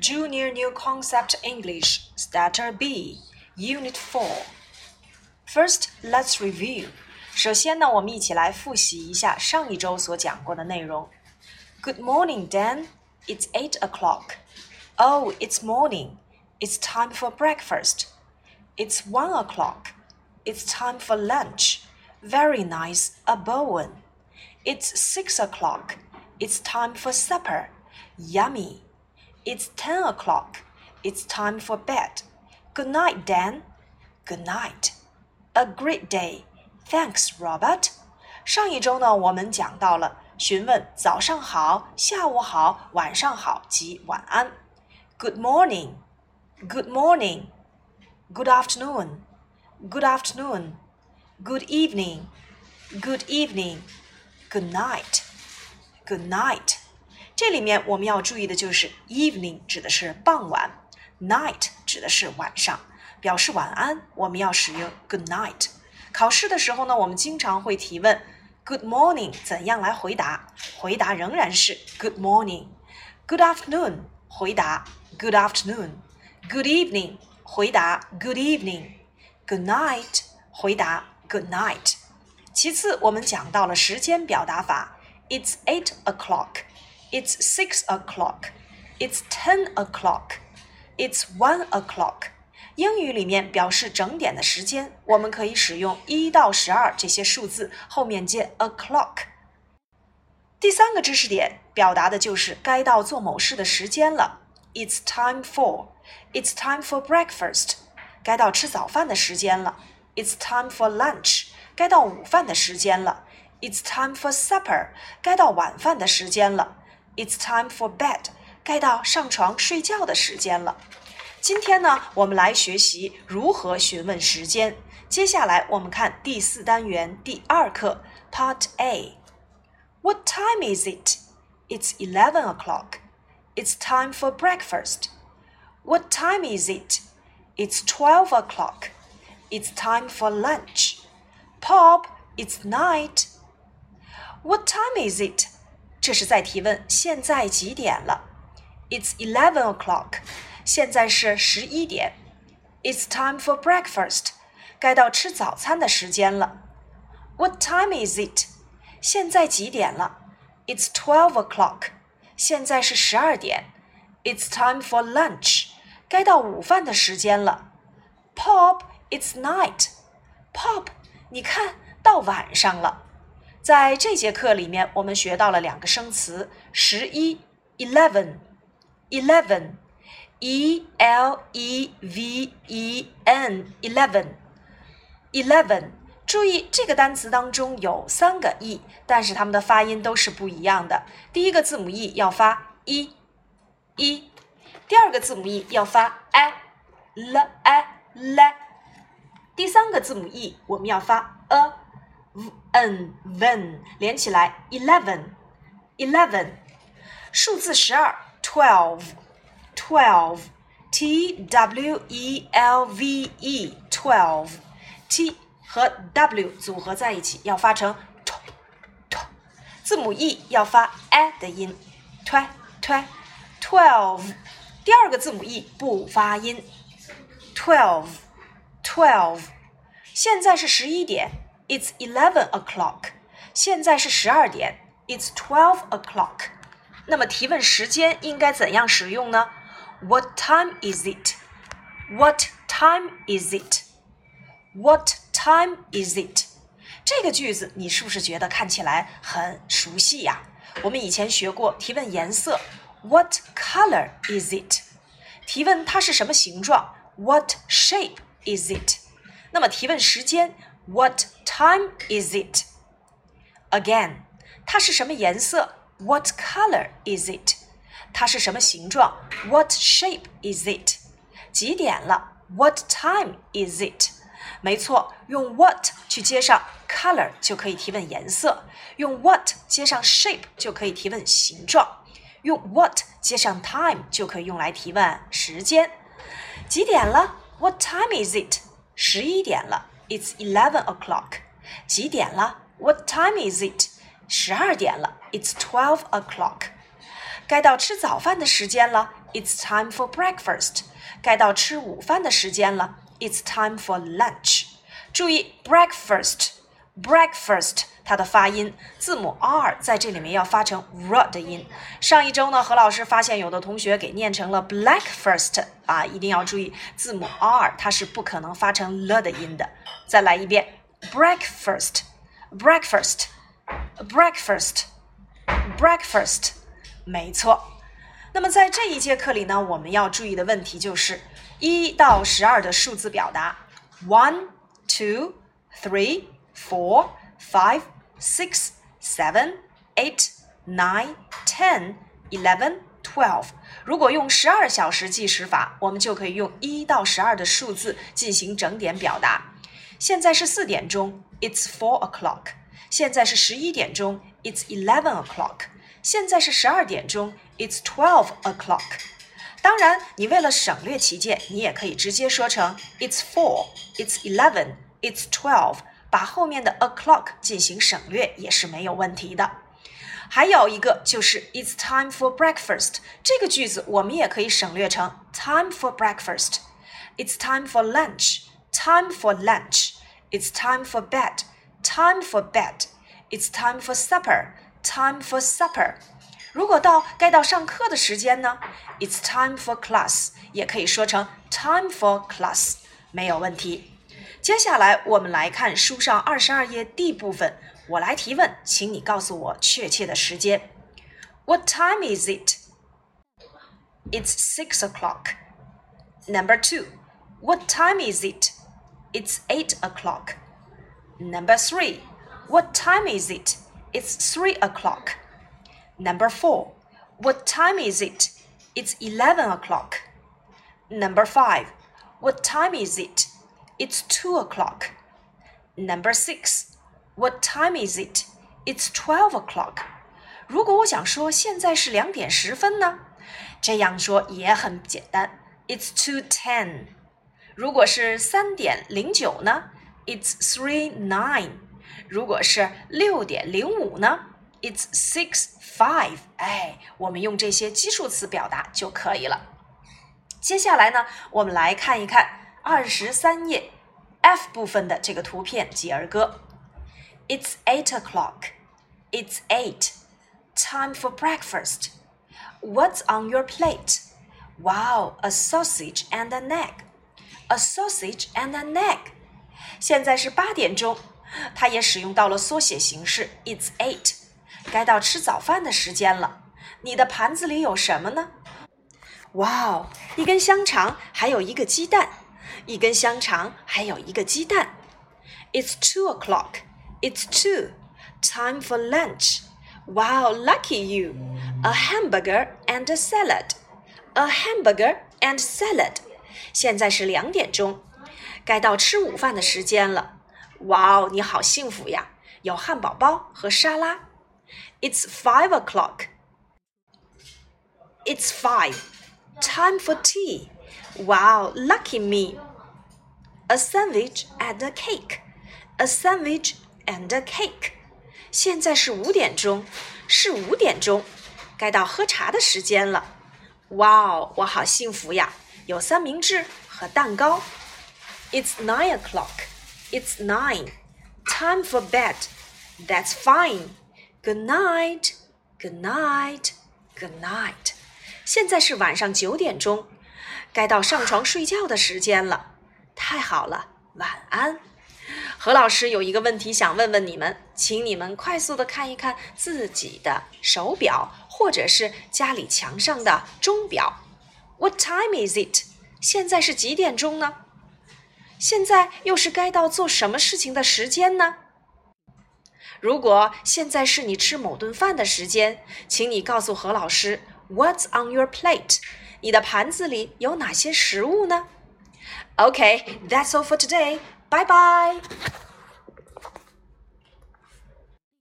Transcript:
Junior New Concept English, Starter B, Unit 4. First, let's review. 首先呢，我们一起来复习一下上一周所讲过的内容。Good morning, Dan. It's eight o'clock. Oh, it's morning. It's time for breakfast. It's one o'clock. It's time for lunch. Very nice, a Bowen. It's six o'clock. It's time for supper. Yummy. It's ten o'clock. It's time for bed. Good night, Dan. Good night. A great day. Thanks, Robert. 上一周呢，我们讲到了询问早上好、下午好、晚上好及晚安。Good morning. Good morning. Good afternoon. Good afternoon. Good evening. Good evening. Good night. Good night. 这里面我们要注意的就是 evening 指的是傍晚，night 指的是晚上。表示晚安，我们要使用 good night。考试的时候呢，我们经常会提问 good morning，怎样来回答？回答仍然是 good morning。good afternoon，回答 good afternoon。good evening，回答 good evening。good night，回答 good night。其次，我们讲到了时间表达法，it's eight o'clock。It's six o'clock. It's ten o'clock. It's one o'clock. 英语里面表示整点的时间，我们可以使用一到十二这些数字，后面接 o'clock。第三个知识点表达的就是该到做某事的时间了。It's time for. It's time for breakfast. 该到吃早饭的时间了。It's time for lunch. 该到午饭的时间了。It's time for supper. 该到晚饭的时间了。 It's time for bed，该到上床睡觉的时间了。今天呢，我们来学习如何询问时间。接下来我们看第四单元第二课，Part A。What time is it? It's eleven o'clock. It's time for breakfast. What time is it? It's twelve o'clock. It's time for lunch. Pop, it's night. What time is it? 这是在提问现在几点了？It's eleven o'clock，现在是十一点。It's time for breakfast，该到吃早餐的时间了。What time is it？现在几点了？It's twelve o'clock，现在是十二点。It's time for lunch，该到午饭的时间了。Pop，it's night。Pop，你看到晚上了。 在这节课里面，我们学到了两个生词：十一 （eleven），eleven，e l e v e n，eleven，eleven。注意这个单词当中有三个 e，但是它们的发音都是不一样的。第一个字母 e 要发 e e，第二个字母 e 要发 i l i l，第三个字母 e 我们要发 a。N ven 连起来，eleven eleven，数字十二，twelve twelve t w e l v e twelve t 和 w 组合在一起要发成 t t，字母 e 要发 a 的音，tw tw twelve，第二个字母 e 不发音，twelve twelve，现在是十一点。It's eleven o'clock. 现在是十二点。It's twelve o'clock. 那么提问时间应该怎样使用呢？What time is it? What time is it? What time is it? 这个句子你是不是觉得看起来很熟悉呀？我们以前学过提问颜色，What color is it? 提问它是什么形状，What shape is it? 那么提问时间。 What time is it? Again，它是什么颜色？What color is it? 它是什么形状？What shape is it? 几点了？What time is it? 没错，用 what 去接上 color 就可以提问颜色，用 what 接上 shape 就可以提问形状，用 what 接上 time 就可以用来提问时间。几点了？What time is it? 十一点了。 It's eleven o'clock. 几点了？What time is it? 十二点了。It's twelve o'clock. 该到吃早饭的时间了。 It's time for breakfast。该到吃午饭的时间了。It's time for lunch。注意 breakfast，breakfast 它的发音，字母 r 在这里面要发成 r 的音。上一周呢，何老师发现有的同学给念成了 blackfirst 啊，一定要注意字母 r 它是不可能发成 l 的音的。再来一遍，breakfast，breakfast，breakfast，breakfast，没错。那么在这一节课里呢，我们要注意的问题就是一到十二的数字表达：one two，three，four。five, six, seven, eight, nine, ten, eleven, twelve。如果用十二小时计时法，我们就可以用一到十二的数字进行整点表达。现在是四点钟，It's four o'clock。现在是十一点钟，It's eleven o'clock。现在是十二点钟，It's twelve o'clock。当然，你为了省略起见，你也可以直接说成 It's four. It's eleven. It's twelve。把后面的 o'clock 进行省略也是没有问题的。还有一个就是 It's time for breakfast，这个句子我们也可以省略成 Time for breakfast。It's time for lunch, time for lunch. It's time for bed, time for bed. It's time for supper, time for supper. 如果到该到上课的时间呢？It's time for class，也可以说成 time for class，没有问题。接下来我们来看书上二十二页 D 部分，我来提问，请你告诉我确切的时间。What time is it? It's six o'clock. Number two. What time is it? It's eight o'clock. Number three. What time is it? It's three o'clock. Number four, what time is it? It's 11 o'clock. Number five, what time is it? It's two o'clock. Number six, what time is it? It's twelve o'clock. 如果我想说现在是两点十分呢？这样说也很简单，It's two ten。如果是三点零九呢？It's three nine。如果是六点零五呢？It's six five，哎，我们用这些基数词表达就可以了。接下来呢，我们来看一看二十三页 F 部分的这个图片及儿歌。It's eight o'clock. It's eight. Time for breakfast. What's on your plate? Wow, a sausage and an egg. A sausage and an egg. 现在是八点钟，它也使用到了缩写形式。It's eight. 该到吃早饭的时间了，你的盘子里有什么呢？哇哦，一根香肠，还有一个鸡蛋。 一根香肠，还有一个鸡蛋。It's two o'clock. It's two. Time for lunch. Wow, lucky you. A hamburger and a salad. A hamburger and salad. 现在是两点钟，该到吃午饭的时间了。哇哦，你好幸福呀！有汉堡包和沙拉。It's five o'clock. It's five. Time for tea. Wow, lucky me. A sandwich and a cake. A sandwich and a cake. 现在是五点钟，是五点钟，该到喝茶的时间了。哇哦，我好幸福呀！有三明治和蛋糕。It's nine o'clock. It's nine. Time for bed. That's fine. Good night, good night, good night。现在是晚上九点钟， 该到上床睡觉的时间了。太好了，晚安。何老师有一个问题想问问你们，请你们快速的看一看自己的手表，或者是家里墙上的钟表。What time is it？现在是几点钟呢？现在又是该到做什么事情的时间呢？如果现在是你吃某顿饭的时间，请你告诉何老师，What's on your plate？你的盘子里有哪些食物呢？OK，that's all for today. Bye bye.